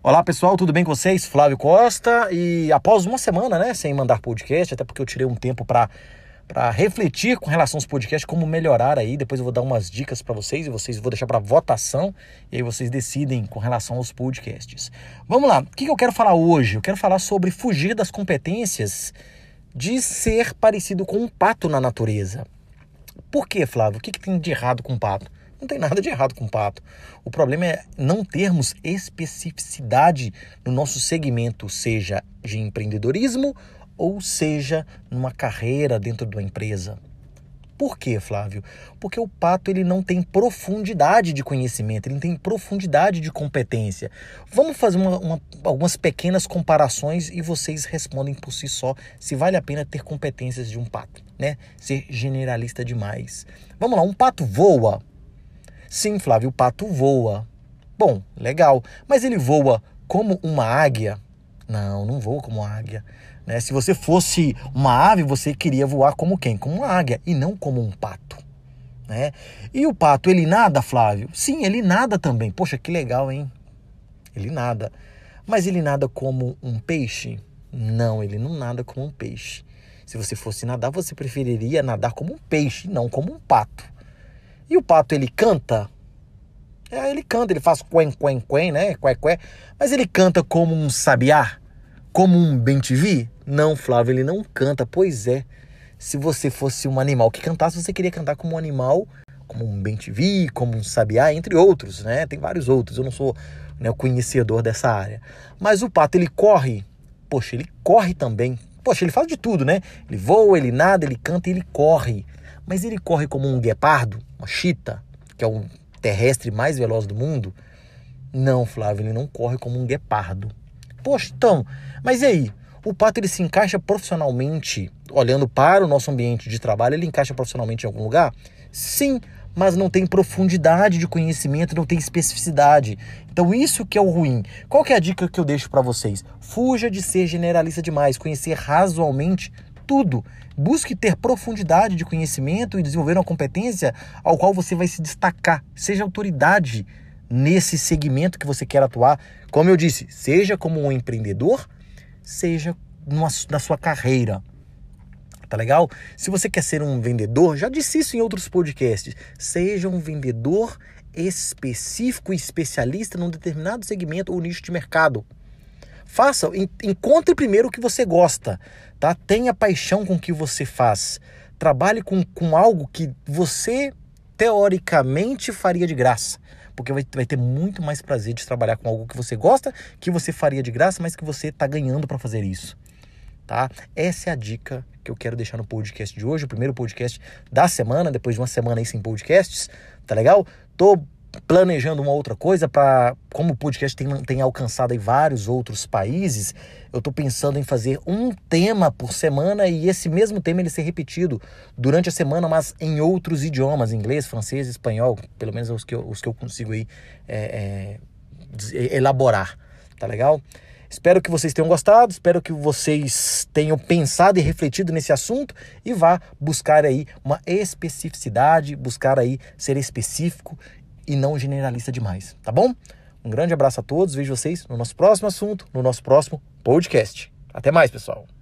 Olá pessoal, tudo bem com vocês? Flávio Costa e após uma semana, né, sem mandar podcast, até porque eu tirei um tempo para para refletir com relação aos podcasts, como melhorar aí. Depois eu vou dar umas dicas para vocês e vocês vou deixar para votação e aí vocês decidem com relação aos podcasts. Vamos lá, o que eu quero falar hoje? Eu quero falar sobre fugir das competências de ser parecido com um pato na natureza. Por que, Flávio? O que, que tem de errado com um pato? Não tem nada de errado com o pato. O problema é não termos especificidade no nosso segmento, seja de empreendedorismo ou seja numa carreira dentro de uma empresa. Por quê, Flávio? Porque o pato ele não tem profundidade de conhecimento, ele não tem profundidade de competência. Vamos fazer uma, uma, algumas pequenas comparações e vocês respondem por si só se vale a pena ter competências de um pato, né? Ser generalista demais. Vamos lá, um pato voa, Sim, Flávio, o pato voa. Bom, legal. Mas ele voa como uma águia? Não, não voa como uma águia. Né? Se você fosse uma ave, você queria voar como quem? Como uma águia e não como um pato. Né? E o pato, ele nada, Flávio? Sim, ele nada também. Poxa, que legal, hein? Ele nada. Mas ele nada como um peixe? Não, ele não nada como um peixe. Se você fosse nadar, você preferiria nadar como um peixe, não como um pato. E o pato, ele canta? É, ele canta, ele faz quen, quen, quen, né? Qué, qué. Mas ele canta como um sabiá? Como um bem-te-vi? Não, Flávio, ele não canta. Pois é. Se você fosse um animal que cantasse, você queria cantar como um animal, como um bem-te-vi, como um sabiá, entre outros, né? Tem vários outros. Eu não sou né, o conhecedor dessa área. Mas o pato, ele corre. Poxa, ele corre também. Poxa, ele faz de tudo, né? Ele voa, ele nada, ele canta e ele corre. Mas ele corre como um guepardo, uma chita, que é o terrestre mais veloz do mundo? Não, Flávio, ele não corre como um guepardo. Poxa, então, mas e aí? O pato ele se encaixa profissionalmente, olhando para o nosso ambiente de trabalho, ele encaixa profissionalmente em algum lugar? Sim, mas não tem profundidade de conhecimento, não tem especificidade. Então isso que é o ruim. Qual que é a dica que eu deixo para vocês? Fuja de ser generalista demais, conhecer razoavelmente tudo. Busque ter profundidade de conhecimento e desenvolver uma competência ao qual você vai se destacar. Seja autoridade nesse segmento que você quer atuar. Como eu disse, seja como um empreendedor, seja numa, na sua carreira. Tá legal? Se você quer ser um vendedor, já disse isso em outros podcasts, seja um vendedor específico e especialista num determinado segmento ou nicho de mercado. Faça, encontre primeiro o que você gosta, tá? Tenha paixão com o que você faz. Trabalhe com, com algo que você teoricamente faria de graça. Porque vai, vai ter muito mais prazer de trabalhar com algo que você gosta, que você faria de graça, mas que você está ganhando para fazer isso. Tá? Essa é a dica que eu quero deixar no podcast de hoje, o primeiro podcast da semana, depois de uma semana aí sem podcasts, tá legal? Tô planejando uma outra coisa para como o podcast tem, tem alcançado em vários outros países, eu estou pensando em fazer um tema por semana e esse mesmo tema ele ser repetido durante a semana, mas em outros idiomas, inglês, francês, espanhol, pelo menos os que eu, os que eu consigo aí é, é, elaborar, tá legal? Espero que vocês tenham gostado, espero que vocês tenham pensado e refletido nesse assunto e vá buscar aí uma especificidade, buscar aí ser específico e não generalista demais, tá bom? Um grande abraço a todos, vejo vocês no nosso próximo assunto, no nosso próximo podcast. Até mais, pessoal.